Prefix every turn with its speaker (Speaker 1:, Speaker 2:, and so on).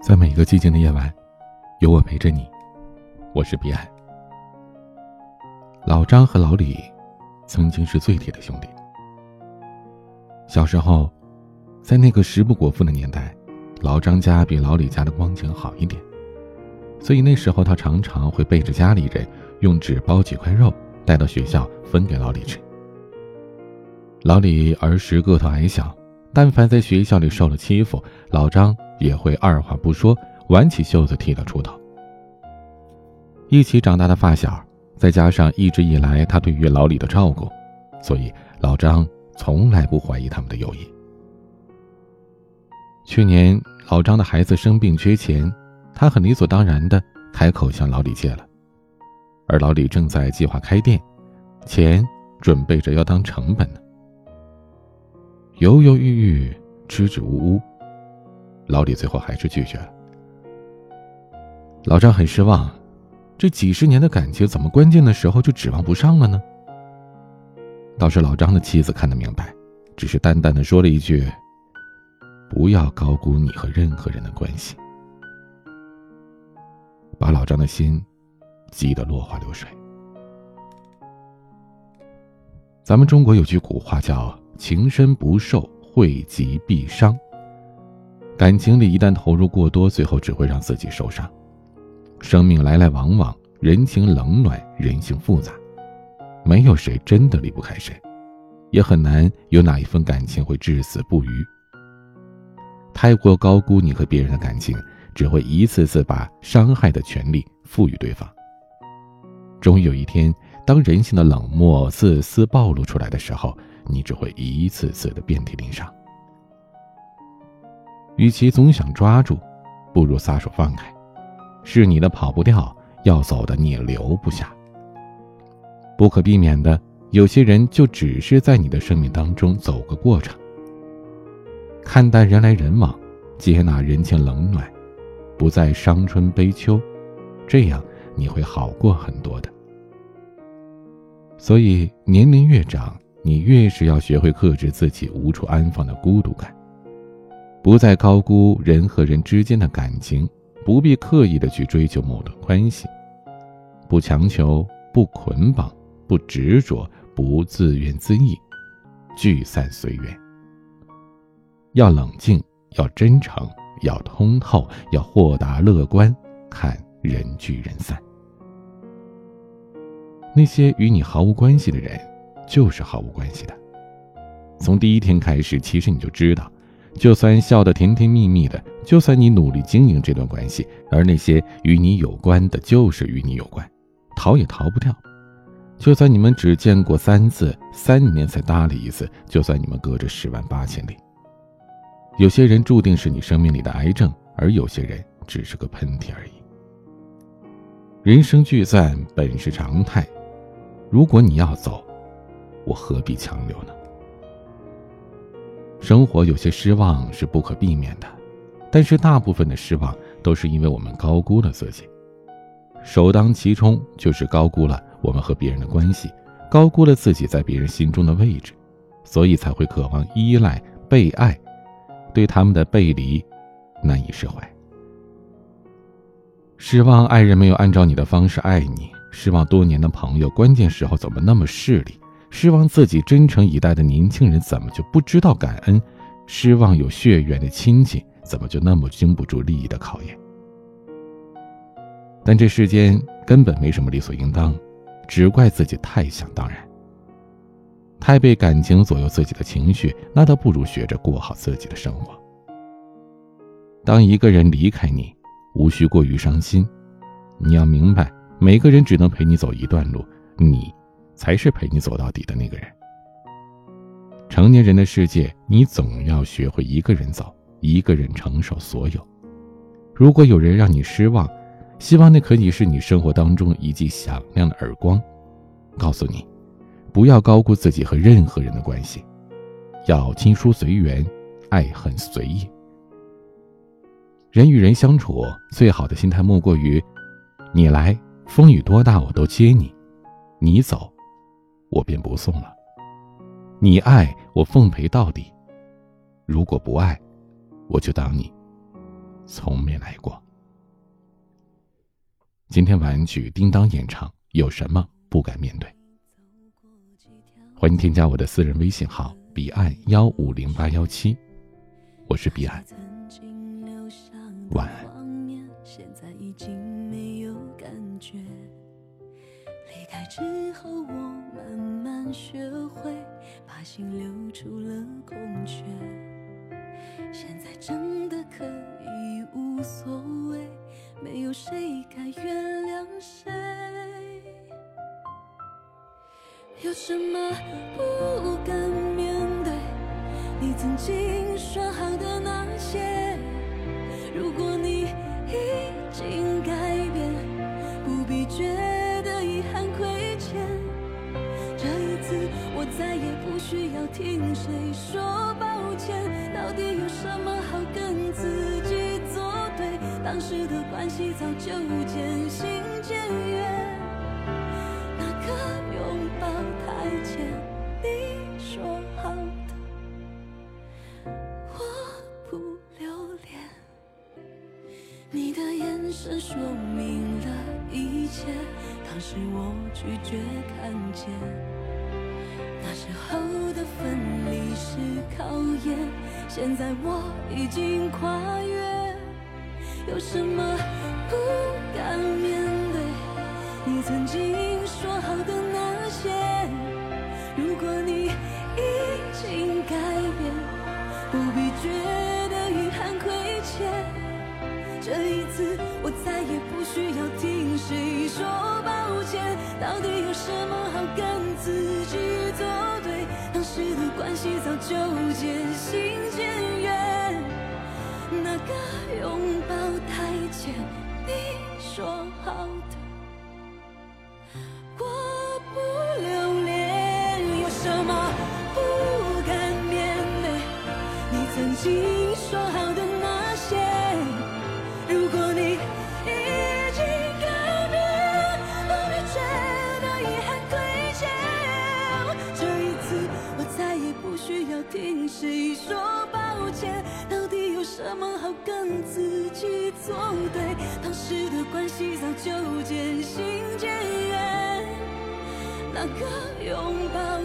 Speaker 1: 在每一个寂静的夜晚，有我陪着你。我是彼岸。老张和老李曾经是最铁的兄弟。小时候，在那个食不果腹的年代，老张家比老李家的光景好一点，所以那时候他常常会背着家里人用纸包几块肉带到学校分给老李吃。老李儿时个头矮小，但凡在学校里受了欺负，老张也会二话不说，挽起袖子替他出头。一起长大的发小，再加上一直以来他对于老李的照顾，所以老张从来不怀疑他们的友谊。去年老张的孩子生病缺钱，他很理所当然的开口向老李借了，而老李正在计划开店，钱准备着要当成本呢。犹犹豫豫，支支吾吾，老李最后还是拒绝了。老张很失望，这几十年的感情怎么关键的时候就指望不上了呢？倒是老张的妻子看得明白，只是淡淡的说了一句：“不要高估你和任何人的关系。”把老张的心急得落花流水。咱们中国有句古话叫。情深不寿，惠及必伤。感情里一旦投入过多，最后只会让自己受伤。生命来来往往，人情冷暖，人性复杂，没有谁真的离不开谁，也很难有哪一份感情会至死不渝。太过高估你和别人的感情，只会一次次把伤害的权利赋予对方。终于有一天，当人性的冷漠、自私暴露出来的时候。你只会一次次的遍体鳞伤。与其总想抓住，不如撒手放开。是你的跑不掉，要走的你留不下。不可避免的，有些人就只是在你的生命当中走个过场。看淡人来人往，接纳人情冷暖，不再伤春悲秋，这样你会好过很多的。所以年龄越长。你越是要学会克制自己无处安放的孤独感，不再高估人和人之间的感情，不必刻意的去追求某段关系，不强求，不捆绑，不执着，不自怨自艾，聚散随缘。要冷静，要真诚，要通透，要豁达乐观，看人聚人散。那些与你毫无关系的人。就是毫无关系的。从第一天开始，其实你就知道，就算笑得甜甜蜜蜜的，就算你努力经营这段关系，而那些与你有关的，就是与你有关，逃也逃不掉。就算你们只见过三次，三年才搭理一次，就算你们隔着十万八千里，有些人注定是你生命里的癌症，而有些人只是个喷嚏而已。人生聚散本是常态，如果你要走。我何必强留呢？生活有些失望是不可避免的，但是大部分的失望都是因为我们高估了自己。首当其冲就是高估了我们和别人的关系，高估了自己在别人心中的位置，所以才会渴望依赖、被爱，对他们的背离难以释怀。失望爱人没有按照你的方式爱你，失望多年的朋友关键时候怎么那么势利？失望自己真诚以待的年轻人怎么就不知道感恩？失望有血缘的亲戚怎么就那么经不住利益的考验？但这世间根本没什么理所应当，只怪自己太想当然，太被感情左右自己的情绪，那倒不如学着过好自己的生活。当一个人离开你，无需过于伤心，你要明白，每个人只能陪你走一段路，你。才是陪你走到底的那个人。成年人的世界，你总要学会一个人走，一个人承受所有。如果有人让你失望，希望那可以是你生活当中一记响亮的耳光，告诉你，不要高估自己和任何人的关系，要亲疏随缘，爱恨随意。人与人相处，最好的心态莫过于：你来，风雨多大我都接你；你走。我便不送了。你爱我，奉陪到底；如果不爱，我就当你从没来过。今天晚曲叮当演唱，有什么不敢面对？欢迎添加我的私人微信号：彼岸幺五零八幺七，我是彼岸。晚安。
Speaker 2: 开之后，我慢慢学会把心留出了空缺。现在真的可以无所谓，没有谁该原谅谁。有什么不敢面对？你曾经说好的我再也不需要听谁说抱歉，到底有什么好跟自己作对？当时的关系早就渐行渐远，那个拥抱太浅，你说好的我不留恋，你的眼神说明了一切，当时我拒绝看见。那时候的分离是考验，现在我已经跨越，有什么不敢面对？你曾经说好的那些，如果你已经改变，不必觉得遗憾亏欠。这一次，我再也不需要听谁说抱歉。到底有什么好跟自就渐行渐远。那个拥抱太浅，你说好的，我不留恋。有什么不敢面对？你曾经说好的。听谁说抱歉？到底有什么好跟自己作对？当时的关系早就渐行渐远，那个拥抱